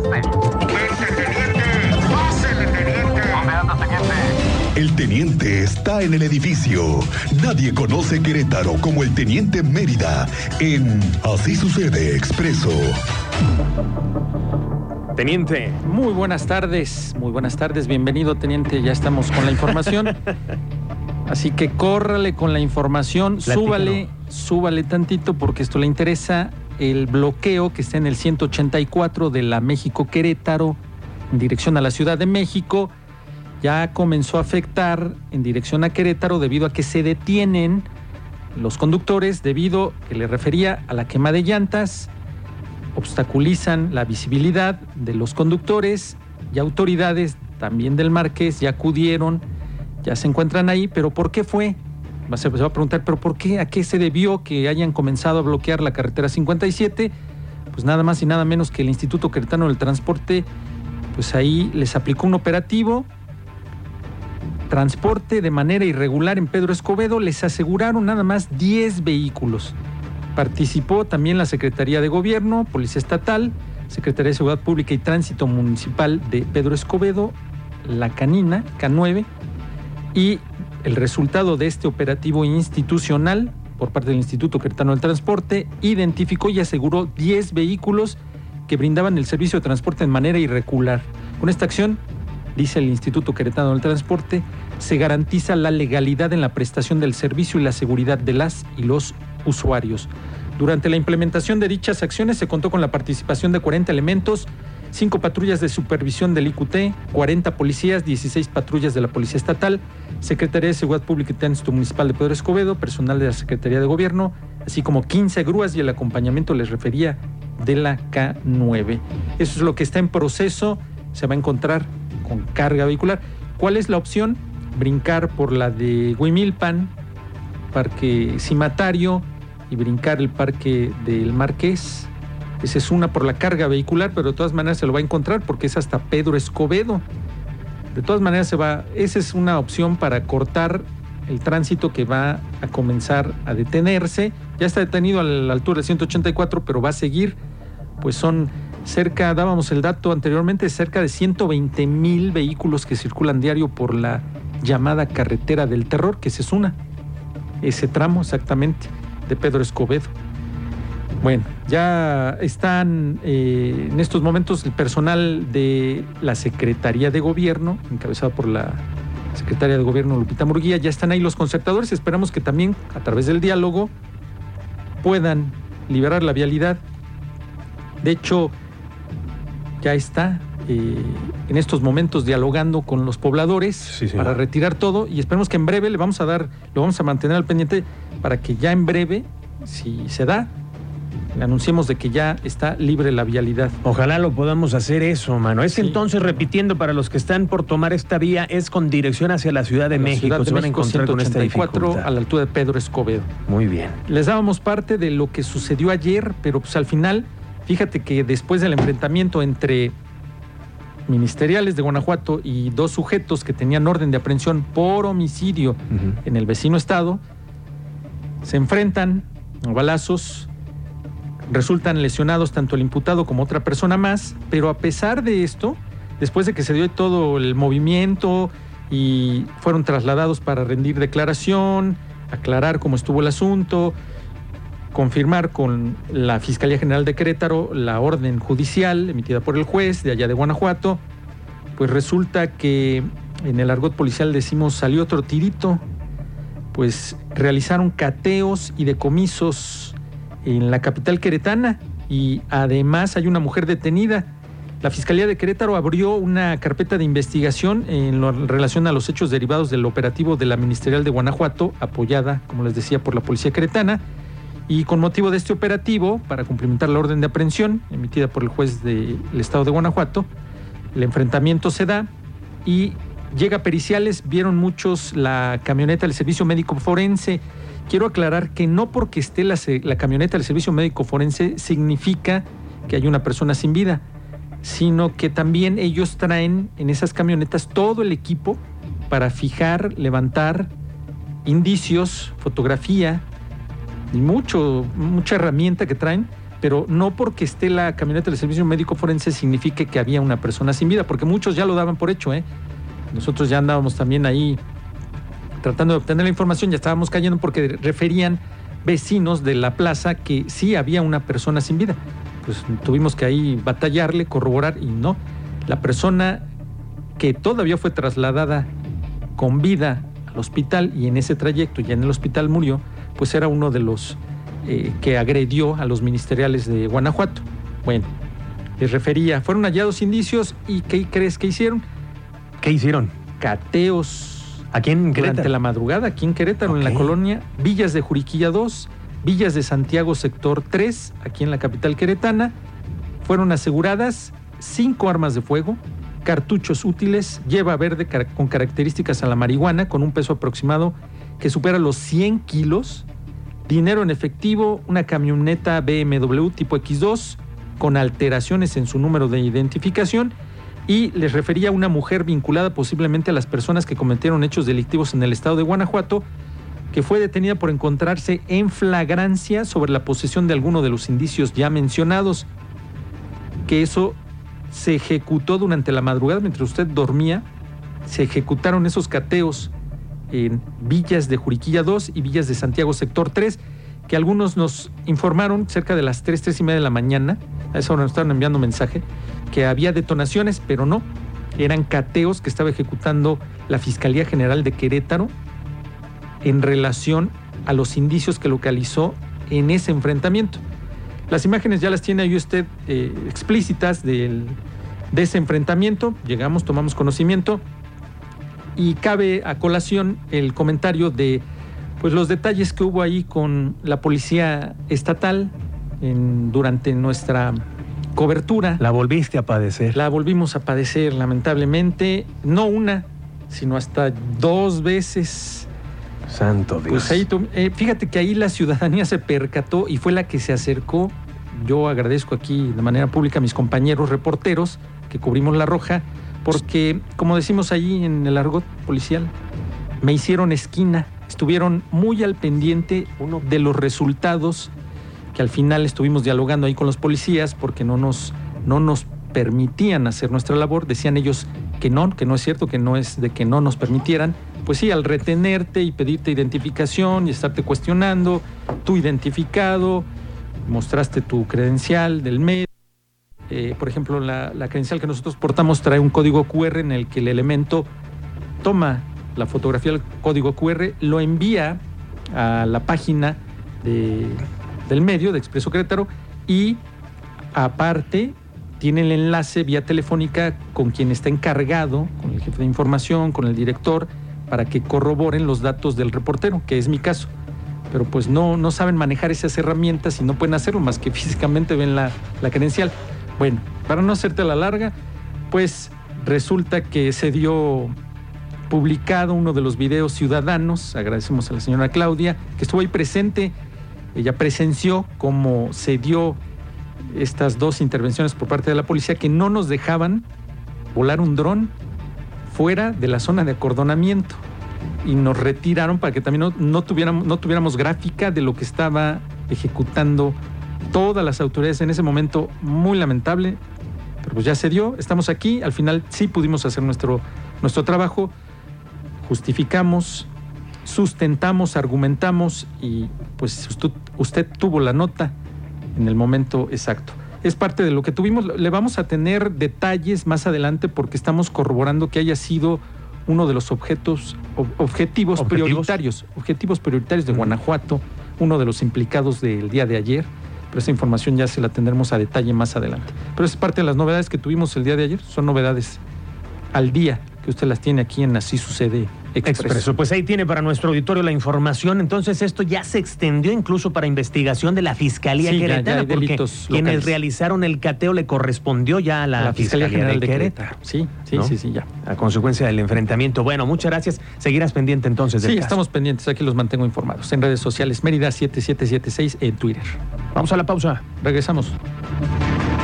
teniente! ¡Pásele, teniente! ¿Dónde anda, teniente? El teniente está en el edificio. Nadie conoce Querétaro como el teniente Mérida en Así sucede expreso. Teniente. Muy buenas tardes, muy buenas tardes, bienvenido teniente, ya estamos con la información. Así que córrale con la información, súbale, súbale tantito porque esto le interesa. El bloqueo que está en el 184 de la México Querétaro en dirección a la Ciudad de México. Ya comenzó a afectar en dirección a Querétaro debido a que se detienen los conductores debido, que le refería a la quema de llantas, obstaculizan la visibilidad de los conductores y autoridades también del Marqués ya acudieron, ya se encuentran ahí, pero ¿por qué fue? Se va a preguntar, ¿pero por qué? ¿A qué se debió que hayan comenzado a bloquear la carretera 57? Pues nada más y nada menos que el Instituto Queretano del Transporte, pues ahí les aplicó un operativo, transporte de manera irregular en Pedro Escobedo, les aseguraron nada más 10 vehículos. Participó también la Secretaría de Gobierno, Policía Estatal, Secretaría de Seguridad Pública y Tránsito Municipal de Pedro Escobedo, La Canina, K9, y el resultado de este operativo institucional por parte del Instituto Queretano del Transporte identificó y aseguró 10 vehículos que brindaban el servicio de transporte de manera irregular. Con esta acción, dice el Instituto Queretano del Transporte, se garantiza la legalidad en la prestación del servicio y la seguridad de las y los usuarios. Durante la implementación de dichas acciones se contó con la participación de 40 elementos, 5 patrullas de supervisión del IQT, 40 policías, 16 patrullas de la Policía Estatal, Secretaría de Seguridad Pública y Tránsito Municipal de Pedro Escobedo, personal de la Secretaría de Gobierno, así como 15 grúas y el acompañamiento les refería de la K9. Eso es lo que está en proceso, se va a encontrar con carga vehicular. ¿Cuál es la opción? Brincar por la de Huimilpan, Parque Cimatario y brincar el Parque del Marqués. Esa es una por la carga vehicular, pero de todas maneras se lo va a encontrar porque es hasta Pedro Escobedo. De todas maneras se va, esa es una opción para cortar el tránsito que va a comenzar a detenerse. Ya está detenido a la altura de 184, pero va a seguir. Pues son cerca, dábamos el dato anteriormente, cerca de 120 mil vehículos que circulan diario por la llamada carretera del terror, que esa es una ese tramo exactamente de Pedro Escobedo. Bueno, ya están eh, en estos momentos el personal de la Secretaría de Gobierno, encabezado por la Secretaria de Gobierno Lupita Murguía, ya están ahí los concertadores. Esperamos que también a través del diálogo puedan liberar la vialidad. De hecho, ya está eh, en estos momentos dialogando con los pobladores para retirar todo y esperemos que en breve le vamos a dar, lo vamos a mantener al pendiente para que ya en breve, si se da, anunciemos de que ya está libre la vialidad. Ojalá lo podamos hacer eso, mano. Es entonces, repitiendo para los que están por tomar esta vía, es con dirección hacia la Ciudad de México. se van a encontrar con esta a la altura de Pedro Escobedo. Muy bien. Les dábamos parte de lo que sucedió ayer, pero pues al final, fíjate que después del enfrentamiento entre ministeriales de Guanajuato y dos sujetos que tenían orden de aprehensión por homicidio en el vecino estado, se enfrentan a balazos, resultan lesionados tanto el imputado como otra persona más, pero a pesar de esto, después de que se dio todo el movimiento y fueron trasladados para rendir declaración, aclarar cómo estuvo el asunto, confirmar con la Fiscalía General de Querétaro la orden judicial emitida por el juez de allá de Guanajuato, pues resulta que en el argot policial decimos salió otro tirito, pues realizaron cateos y decomisos en la capital queretana y además hay una mujer detenida. La Fiscalía de Querétaro abrió una carpeta de investigación en relación a los hechos derivados del operativo de la Ministerial de Guanajuato, apoyada, como les decía, por la Policía Queretana y con motivo de este operativo, para cumplimentar la orden de aprehensión emitida por el juez del Estado de Guanajuato, el enfrentamiento se da y llega periciales, vieron muchos la camioneta del servicio médico forense. Quiero aclarar que no porque esté la, camioneta del servicio médico forense significa que hay una persona sin vida, sino que también ellos traen en esas camionetas todo el equipo para fijar, levantar indicios, fotografía, y mucho, mucha herramienta que traen pero no porque esté la camioneta del servicio médico forense signifique que había una persona sin vida, porque muchos ya lo daban por hecho, ¿eh? Nosotros ya andábamos también ahí tratando de obtener la información, ya estábamos cayendo porque referían vecinos de la plaza que sí había una persona sin vida. Pues tuvimos que ahí batallarle, corroborar y no. La persona que todavía fue trasladada con vida al hospital y en ese trayecto ya en el hospital murió, pues era uno de los eh, que agredió a los ministeriales de Guanajuato. Bueno, les refería, fueron hallados indicios y ¿qué crees que hicieron? ¿Qué hicieron? Cateos. Aquí en durante Querétaro. la madrugada, aquí en Querétaro, en la colonia Villas de Juriquilla 2, Villas de Santiago Sector 3, aquí en la capital queretana, fueron aseguradas cinco armas de fuego, cartuchos útiles, lleva verde con características a la marihuana, con un peso aproximado que supera los 100 kilos, dinero en efectivo, una camioneta BMW tipo X2 con alteraciones en su número de identificación y les refería a una mujer vinculada posiblemente a las personas que cometieron hechos delictivos en el estado de Guanajuato, que fue detenida por encontrarse en flagrancia sobre la posesión de alguno de los indicios ya mencionados, que eso se ejecutó durante la madrugada mientras usted dormía, se ejecutaron esos cateos en Villas de Juriquilla 2 y Villas de Santiago Sector 3, que algunos nos informaron cerca de las 3, 3 y media de la mañana, a esa hora nos estaban enviando mensaje, que había detonaciones, pero no, eran cateos que estaba ejecutando la Fiscalía General de Querétaro en relación a los indicios que localizó en ese enfrentamiento. Las imágenes ya las tiene ahí usted eh, explícitas del- de ese enfrentamiento. Llegamos, tomamos conocimiento y cabe a colación el comentario de pues los detalles que hubo ahí con la policía estatal en- durante nuestra cobertura. La volviste a padecer. La volvimos a padecer, lamentablemente, no una, sino hasta dos veces. Santo Dios. Pues ahí, eh, fíjate que ahí la ciudadanía se percató y fue la que se acercó. Yo agradezco aquí de manera pública a mis compañeros reporteros que cubrimos La Roja, porque, como decimos allí en el argot policial, me hicieron esquina, estuvieron muy al pendiente de los resultados que al final estuvimos dialogando ahí con los policías porque no nos, no nos permitían hacer nuestra labor, decían ellos que no, que no es cierto, que no es de que no nos permitieran. Pues sí, al retenerte y pedirte identificación y estarte cuestionando, tú identificado, mostraste tu credencial del medio. Eh, por ejemplo, la, la credencial que nosotros portamos trae un código QR en el que el elemento toma la fotografía del código QR, lo envía a la página de- del medio de Expreso Querétaro y aparte tiene el enlace vía telefónica con quien está encargado, con el jefe de información, con el director, para que corroboren los datos del reportero, que es mi caso. Pero pues no, no saben manejar esas herramientas y no pueden hacerlo más que físicamente ven la, la credencial. Bueno, para no hacerte la larga, pues resulta que se dio publicado uno de los videos ciudadanos, agradecemos a la señora Claudia, que estuvo ahí presente, ella presenció cómo se dio estas dos intervenciones por parte de la policía que no nos dejaban volar un dron fuera de la zona de acordonamiento. Y nos retiraron para que también no, no tuviéramos, no tuviéramos gráfica de lo que estaba ejecutando todas las autoridades en ese momento. Muy lamentable, pero pues ya se dio, estamos aquí, al final sí pudimos hacer nuestro, nuestro trabajo, justificamos, sustentamos, argumentamos y pues usted, usted tuvo la nota en el momento exacto. Es parte de lo que tuvimos. Le vamos a tener detalles más adelante porque estamos corroborando que haya sido uno de los objetos, ob- objetivos, Objetivos. prioritarios, objetivos prioritarios de. Guanajuato, uno de los implicados del día de ayer. Pero esa información ya se la tendremos a detalle más adelante. Pero es parte de las novedades que tuvimos el día de ayer. Son novedades al día que usted las tiene aquí en Así Sucede Expreso. Expreso. Pues ahí tiene para nuestro auditorio la información. Entonces, esto ya se extendió incluso para investigación de la Fiscalía Sí, ya- porque quienes locales. realizaron el cateo le correspondió ya a la, A la Fiscalía General de Querétaro. Querétaro. Sí, sí, ¿no? sí, sí, ya. A consecuencia del enfrentamiento. Bueno, muchas gracias. Seguirás pendiente entonces del Sí, caso. estamos pendientes, aquí los mantengo informados. En redes sociales, Mérida 7776 en Twitter. Vamos a la pausa. Regresamos.